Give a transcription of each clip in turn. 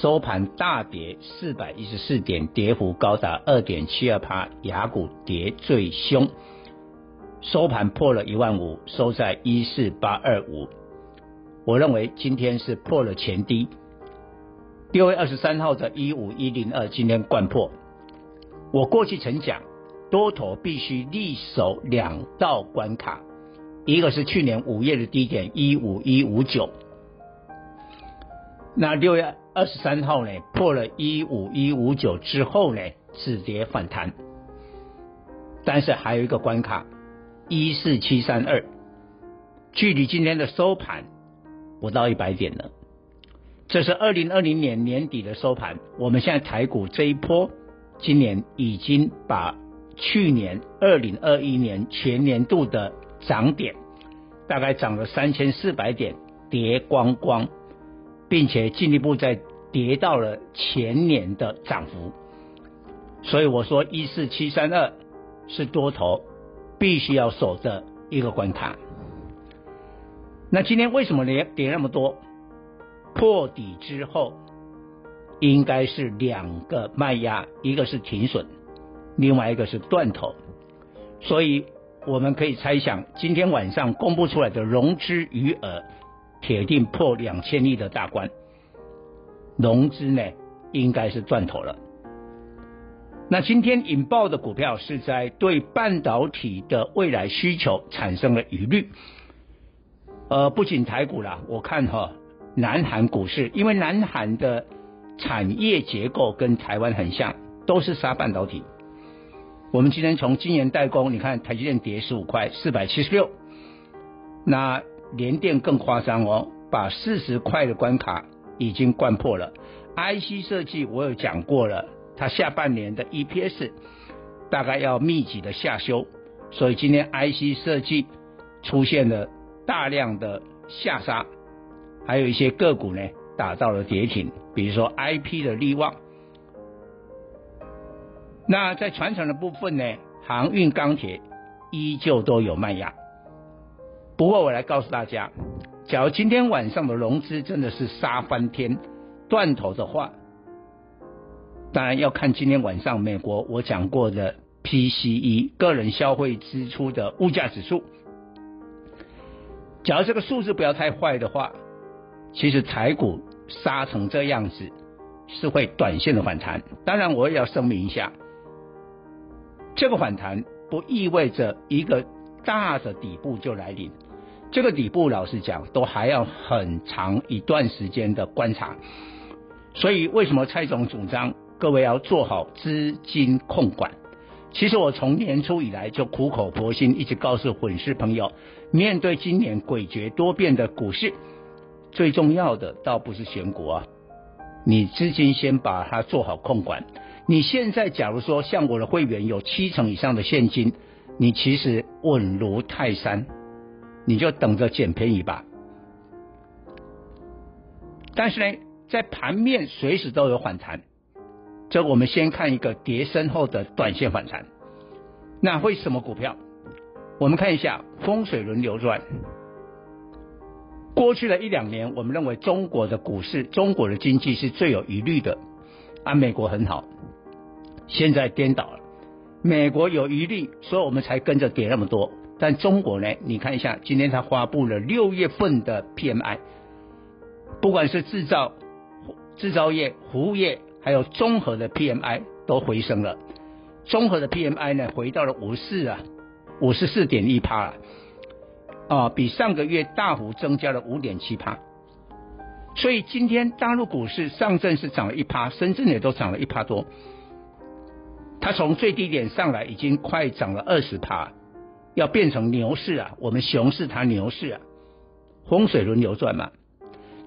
收盘大跌四百一十四点，跌幅高达二点七二趴，雅股跌最凶，收盘破了一万五，收在一四八二五。我认为今天是破了前低，六月二十三号的一五一零二，今天掼破。我过去曾讲，多头必须力守两道关卡，一个是去年五月的低点一五一五九，那六月二十三号呢，破了一五一五九之后呢，止跌反弹，但是还有一个关卡一四七三二，距离今天的收盘不到一百点了，这是二零二零年年底的收盘，我们现在台股这一波。今年已经把去年二零二一年全年度的涨点，大概涨了三千四百点，跌光光，并且进一步在跌到了前年的涨幅。所以我说一四七三二是多头必须要守的一个关卡。那今天为什么跌跌那么多？破底之后。应该是两个卖压，一个是停损，另外一个是断头，所以我们可以猜想，今天晚上公布出来的融资余额，铁定破两千亿的大关，融资呢应该是断头了。那今天引爆的股票是在对半导体的未来需求产生了疑虑，呃，不仅台股啦，我看哈，南韩股市，因为南韩的。产业结构跟台湾很像，都是杀半导体。我们今天从晶圆代工，你看台积电跌十五块，四百七十六。那联电更夸张哦，把四十块的关卡已经灌破了。IC 设计我有讲过了，它下半年的 EPS 大概要密集的下修，所以今天 IC 设计出现了大量的下杀，还有一些个股呢。打造了跌停，比如说 IP 的力旺。那在传承的部分呢，航运、钢铁依旧都有卖压。不过我来告诉大家，假如今天晚上的融资真的是杀翻天、断头的话，当然要看今天晚上美国我讲过的 PCE 个人消费支出的物价指数。假如这个数字不要太坏的话。其实台股杀成这样子是会短线的反弹，当然我也要声明一下，这个反弹不意味着一个大的底部就来临，这个底部老实讲都还要很长一段时间的观察，所以为什么蔡总主张各位要做好资金控管？其实我从年初以来就苦口婆心一直告诉粉丝朋友，面对今年诡谲多变的股市。最重要的倒不是选股啊，你资金先把它做好控管。你现在假如说像我的会员有七成以上的现金，你其实稳如泰山，你就等着捡便宜吧。但是呢，在盘面随时都有反弹，这我们先看一个跌深后的短线反弹。那会什么股票？我们看一下风水轮流转。过去的一两年，我们认为中国的股市、中国的经济是最有疑虑的，啊，美国很好。现在颠倒了，美国有疑虑，所以我们才跟着跌那么多。但中国呢？你看一下，今天它发布了六月份的 PMI，不管是制造制造业、服务业还有综合的 PMI 都回升了。综合的 PMI 呢，回到了五四啊，五十四点一趴啊，啊，比上个月大幅增加了五点七趴。所以今天大陆股市上证是涨了一趴，深圳也都涨了一趴多。它从最低点上来已经快涨了二十趴，要变成牛市啊！我们熊市它牛市啊，风水轮流转嘛。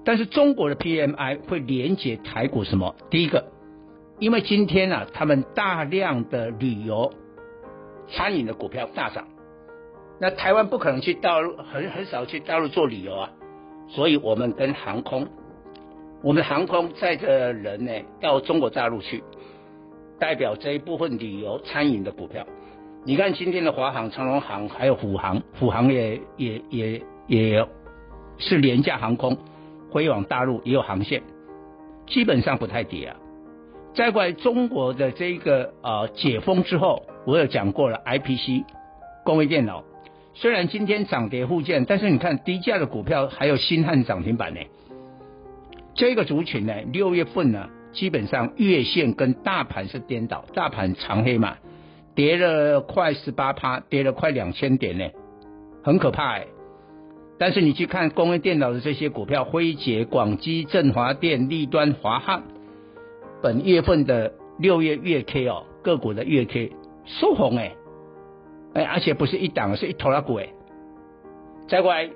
但是中国的 PMI 会连接台股什么？第一个。因为今天啊，他们大量的旅游、餐饮的股票大涨，那台湾不可能去大陆，很很少去大陆做旅游啊，所以我们跟航空，我们航空载着人呢到中国大陆去，代表这一部分旅游、餐饮的股票。你看今天的华航、长荣航还有虎航，虎航也也也也是廉价航空，飞往大陆也有航线，基本上不太跌啊。再过来中国的这个呃解封之后，我有讲过了，IPC 工业电脑虽然今天涨跌互见，但是你看低价的股票还有新汉涨停板呢。这个族群呢，六月份呢，基本上月线跟大盘是颠倒，大盘长黑嘛，跌了快十八趴，跌了快两千点呢，很可怕哎。但是你去看工业电脑的这些股票，辉捷、广基、振华电、立端、华汉。本月份的六月月 K 哦，个股的月 K 收红哎，哎，而且不是一档，是一头拉股哎。再过来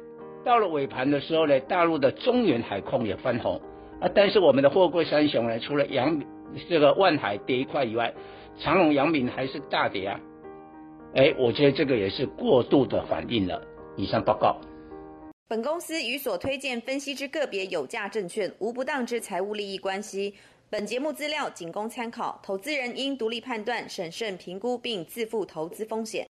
到了尾盘的时候呢，大陆的中原海控也翻红啊，但是我们的货柜三雄呢，除了阳这个万海跌一块以外，长隆、阳明还是大跌啊。哎，我觉得这个也是过度的反应了。以上报告。本公司与所推荐分析之个别有价证券无不当之财务利益关系。本节目资料仅供参考，投资人应独立判断、审慎评估并自负投资风险。